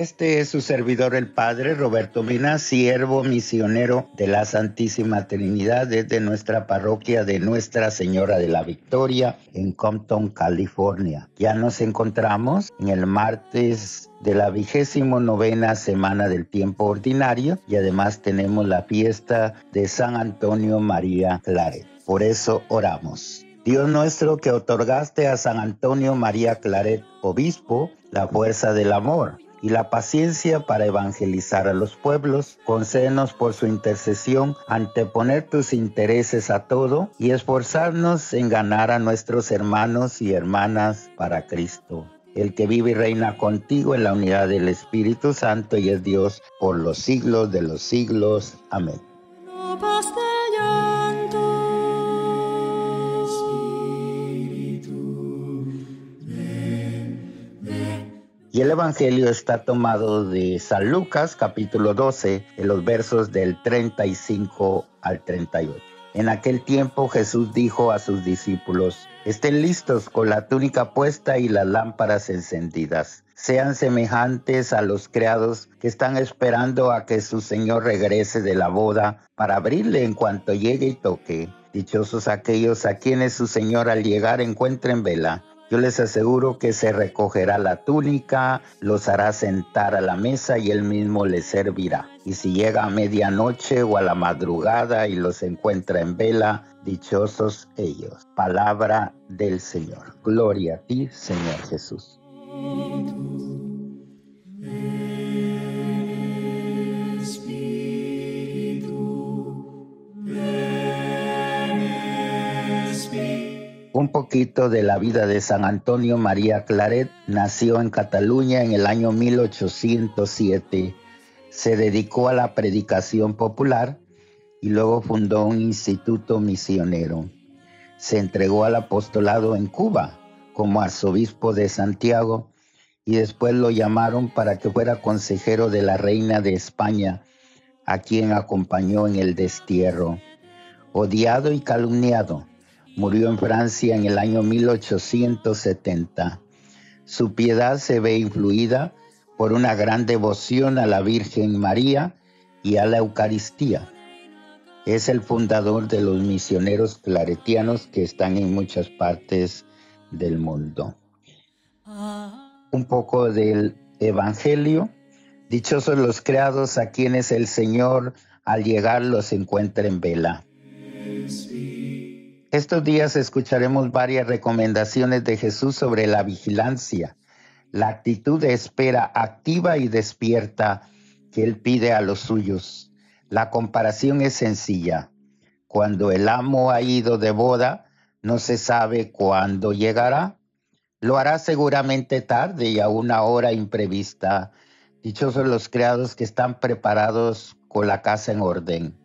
Este es su servidor el Padre Roberto Mina, siervo misionero de la Santísima Trinidad desde nuestra parroquia de Nuestra Señora de la Victoria en Compton, California. Ya nos encontramos en el martes de la vigésimo novena semana del tiempo ordinario y además tenemos la fiesta de San Antonio María Claret. Por eso oramos. Dios nuestro que otorgaste a San Antonio María Claret, obispo, la fuerza del amor y la paciencia para evangelizar a los pueblos, concédenos por su intercesión anteponer tus intereses a todo y esforzarnos en ganar a nuestros hermanos y hermanas para Cristo el que vive y reina contigo en la unidad del Espíritu Santo y es Dios por los siglos de los siglos. Amén. Y el Evangelio está tomado de San Lucas capítulo 12, en los versos del 35 al 38. En aquel tiempo Jesús dijo a sus discípulos, estén listos con la túnica puesta y las lámparas encendidas. Sean semejantes a los criados que están esperando a que su Señor regrese de la boda para abrirle en cuanto llegue y toque. Dichosos aquellos a quienes su Señor al llegar encuentren vela. Yo les aseguro que se recogerá la túnica, los hará sentar a la mesa y él mismo les servirá. Y si llega a medianoche o a la madrugada y los encuentra en vela, dichosos ellos. Palabra del Señor. Gloria a ti, Señor Jesús. Un poquito de la vida de San Antonio María Claret. Nació en Cataluña en el año 1807. Se dedicó a la predicación popular y luego fundó un instituto misionero. Se entregó al apostolado en Cuba como arzobispo de Santiago y después lo llamaron para que fuera consejero de la reina de España, a quien acompañó en el destierro. Odiado y calumniado, Murió en Francia en el año 1870. Su piedad se ve influida por una gran devoción a la Virgen María y a la Eucaristía. Es el fundador de los misioneros claretianos que están en muchas partes del mundo. Un poco del Evangelio. Dichosos los creados a quienes el Señor al llegar los encuentra en vela. Estos días escucharemos varias recomendaciones de Jesús sobre la vigilancia, la actitud de espera activa y despierta que Él pide a los suyos. La comparación es sencilla. Cuando el amo ha ido de boda, no se sabe cuándo llegará. Lo hará seguramente tarde y a una hora imprevista. Dichosos los criados que están preparados con la casa en orden.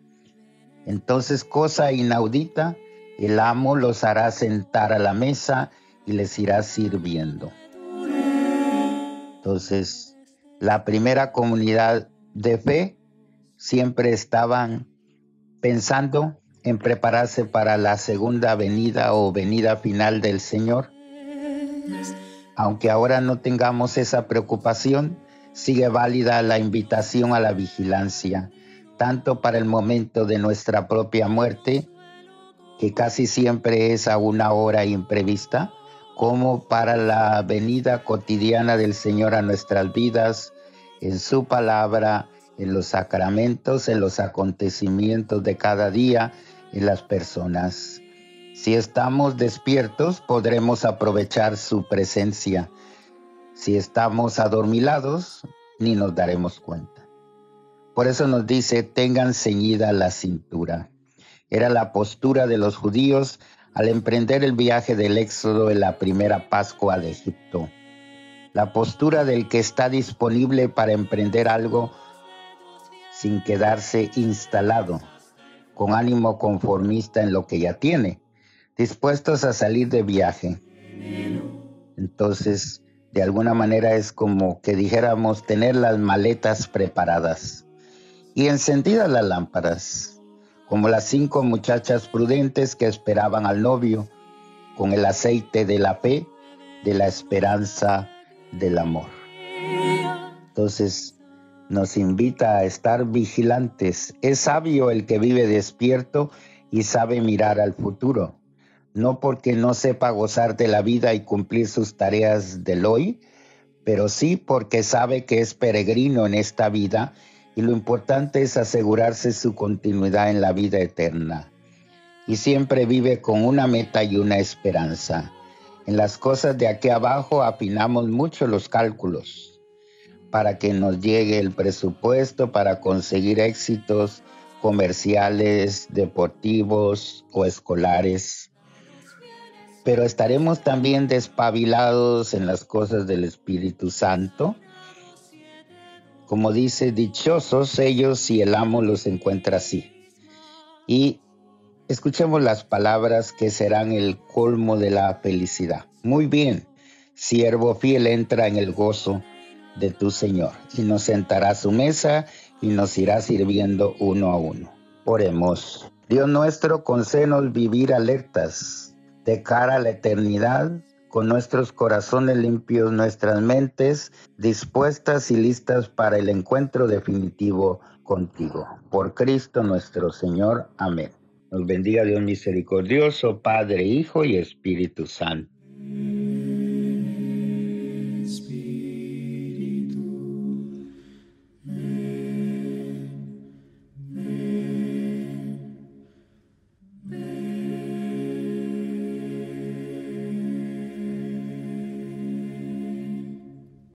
Entonces, cosa inaudita, el amo los hará sentar a la mesa y les irá sirviendo. Entonces, la primera comunidad de fe siempre estaban pensando en prepararse para la segunda venida o venida final del Señor. Aunque ahora no tengamos esa preocupación, sigue válida la invitación a la vigilancia, tanto para el momento de nuestra propia muerte, que casi siempre es a una hora imprevista, como para la venida cotidiana del Señor a nuestras vidas, en su palabra, en los sacramentos, en los acontecimientos de cada día, en las personas. Si estamos despiertos, podremos aprovechar su presencia. Si estamos adormilados, ni nos daremos cuenta. Por eso nos dice, tengan ceñida la cintura. Era la postura de los judíos al emprender el viaje del éxodo en la primera Pascua de Egipto. La postura del que está disponible para emprender algo sin quedarse instalado, con ánimo conformista en lo que ya tiene, dispuestos a salir de viaje. Entonces, de alguna manera es como que dijéramos tener las maletas preparadas y encendidas las lámparas como las cinco muchachas prudentes que esperaban al novio, con el aceite de la fe de la esperanza del amor. Entonces nos invita a estar vigilantes. Es sabio el que vive despierto y sabe mirar al futuro, no porque no sepa gozar de la vida y cumplir sus tareas del hoy, pero sí porque sabe que es peregrino en esta vida y lo importante es asegurarse su continuidad en la vida eterna. Y siempre vive con una meta y una esperanza. En las cosas de aquí abajo afinamos mucho los cálculos para que nos llegue el presupuesto para conseguir éxitos comerciales, deportivos o escolares. Pero estaremos también despabilados en las cosas del Espíritu Santo. Como dice, dichosos ellos si el amo los encuentra así. Y escuchemos las palabras que serán el colmo de la felicidad. Muy bien, siervo fiel entra en el gozo de tu Señor y nos sentará a su mesa y nos irá sirviendo uno a uno. Oremos. Dios nuestro, concédenos vivir alertas de cara a la eternidad, con nuestros corazones limpios, nuestras mentes dispuestas y listas para el encuentro definitivo contigo. Por Cristo nuestro Señor. Amén. Nos bendiga Dios misericordioso, Padre, Hijo y Espíritu Santo.